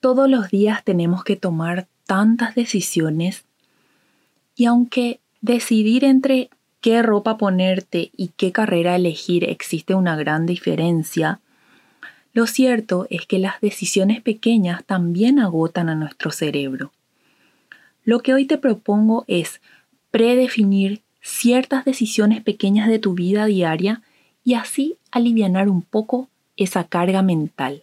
Todos los días tenemos que tomar tantas decisiones y aunque decidir entre qué ropa ponerte y qué carrera elegir existe una gran diferencia, lo cierto es que las decisiones pequeñas también agotan a nuestro cerebro. Lo que hoy te propongo es predefinir ciertas decisiones pequeñas de tu vida diaria y así aliviar un poco esa carga mental.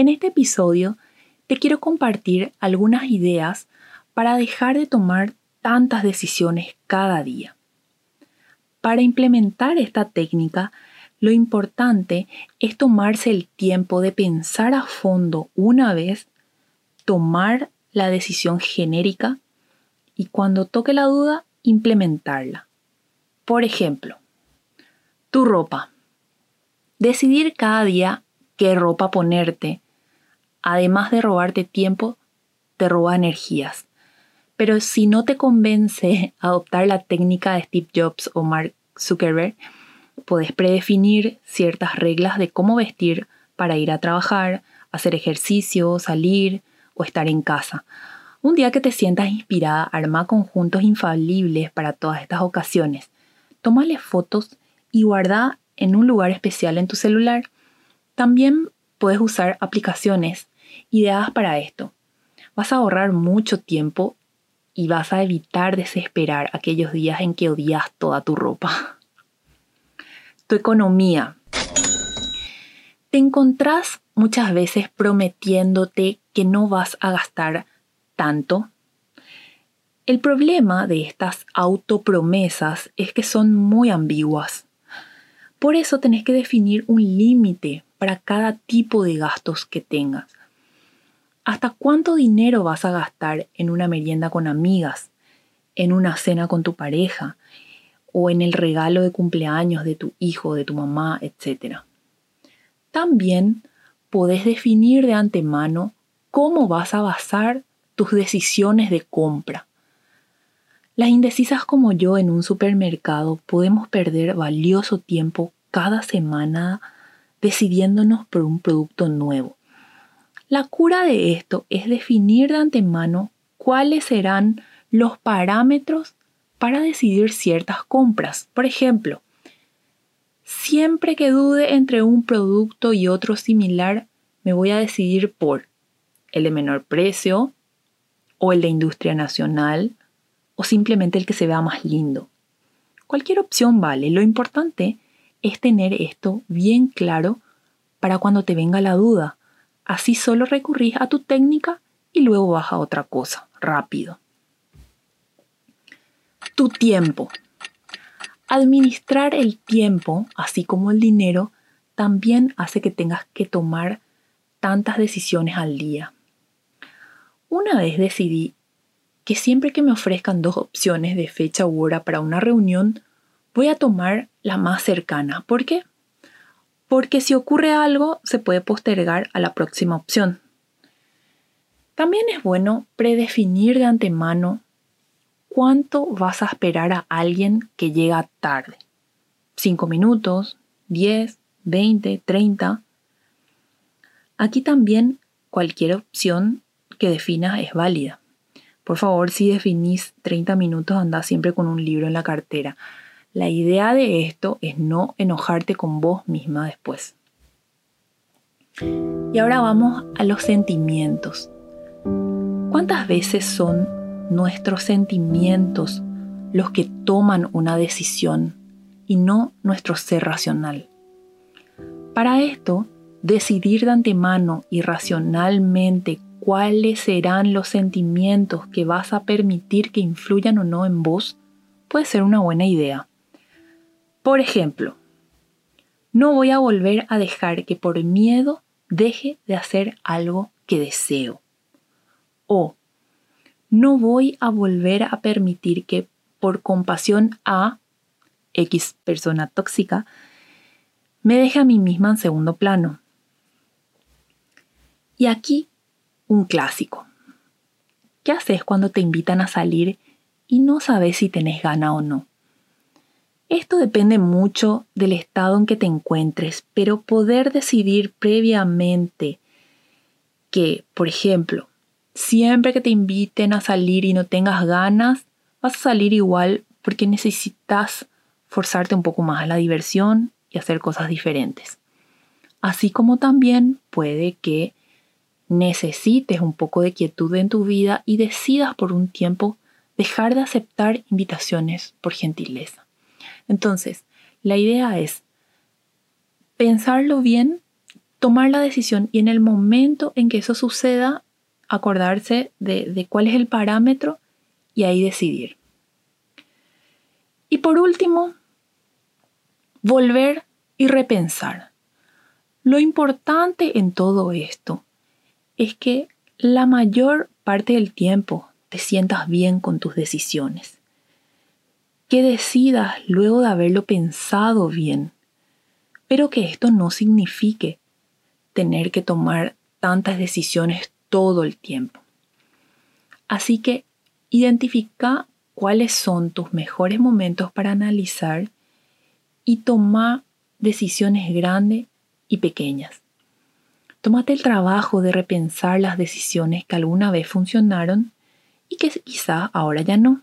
En este episodio te quiero compartir algunas ideas para dejar de tomar tantas decisiones cada día. Para implementar esta técnica, lo importante es tomarse el tiempo de pensar a fondo una vez, tomar la decisión genérica y cuando toque la duda, implementarla. Por ejemplo, tu ropa. Decidir cada día qué ropa ponerte además de robarte tiempo, te roba energías. Pero si no te convence adoptar la técnica de Steve Jobs o Mark Zuckerberg, puedes predefinir ciertas reglas de cómo vestir para ir a trabajar, hacer ejercicio, salir o estar en casa. Un día que te sientas inspirada, arma conjuntos infalibles para todas estas ocasiones. Tómale fotos y guarda en un lugar especial en tu celular. También puedes usar aplicaciones ideadas para esto. Vas a ahorrar mucho tiempo y vas a evitar desesperar aquellos días en que odias toda tu ropa. Tu economía. Te encontrás muchas veces prometiéndote que no vas a gastar tanto. El problema de estas autopromesas es que son muy ambiguas. Por eso tenés que definir un límite para cada tipo de gastos que tengas. ¿Hasta cuánto dinero vas a gastar en una merienda con amigas, en una cena con tu pareja o en el regalo de cumpleaños de tu hijo, de tu mamá, etcétera? También podés definir de antemano cómo vas a basar tus decisiones de compra. Las indecisas como yo en un supermercado podemos perder valioso tiempo cada semana decidiéndonos por un producto nuevo. La cura de esto es definir de antemano cuáles serán los parámetros para decidir ciertas compras. Por ejemplo, siempre que dude entre un producto y otro similar, me voy a decidir por el de menor precio o el de industria nacional o simplemente el que se vea más lindo. Cualquier opción vale. Lo importante es tener esto bien claro para cuando te venga la duda. Así solo recurrís a tu técnica y luego vas a otra cosa, rápido. Tu tiempo. Administrar el tiempo, así como el dinero, también hace que tengas que tomar tantas decisiones al día. Una vez decidí que siempre que me ofrezcan dos opciones de fecha u hora para una reunión, voy a tomar la más cercana. ¿Por qué? Porque si ocurre algo se puede postergar a la próxima opción. También es bueno predefinir de antemano cuánto vas a esperar a alguien que llega tarde. 5 minutos, 10, 20, 30. Aquí también cualquier opción que definas es válida. Por favor, si definís 30 minutos, anda siempre con un libro en la cartera. La idea de esto es no enojarte con vos misma después. Y ahora vamos a los sentimientos. ¿Cuántas veces son nuestros sentimientos los que toman una decisión y no nuestro ser racional? Para esto, decidir de antemano y racionalmente cuáles serán los sentimientos que vas a permitir que influyan o no en vos puede ser una buena idea. Por ejemplo, No voy a volver a dejar que por miedo deje de hacer algo que deseo. O no voy a volver a permitir que por compasión a X persona tóxica me deje a mí misma en segundo plano. Y aquí un clásico. ¿Qué haces cuando te invitan a salir y no sabes si tenés gana o no? Esto depende mucho del estado en que te encuentres, pero poder decidir previamente que, por ejemplo, siempre que te inviten a salir y no tengas ganas, vas a salir igual porque necesitas forzarte un poco más a la diversión y hacer cosas diferentes. Así como también puede que necesites un poco de quietud en tu vida y decidas por un tiempo dejar de aceptar invitaciones por gentileza. Entonces, la idea es pensarlo bien, tomar la decisión y en el momento en que eso suceda, acordarse de, cuál es el parámetro y ahí decidir. Y por último, volver y repensar. Lo importante en todo esto es que la mayor parte del tiempo te sientas bien con tus decisiones que decidas luego de haberlo pensado bien, pero que esto no signifique tener que tomar tantas decisiones todo el tiempo. Así que identifica cuáles son tus mejores momentos para analizar y toma decisiones grandes y pequeñas. Tómate el trabajo de repensar las decisiones que alguna vez funcionaron y que quizá ahora ya no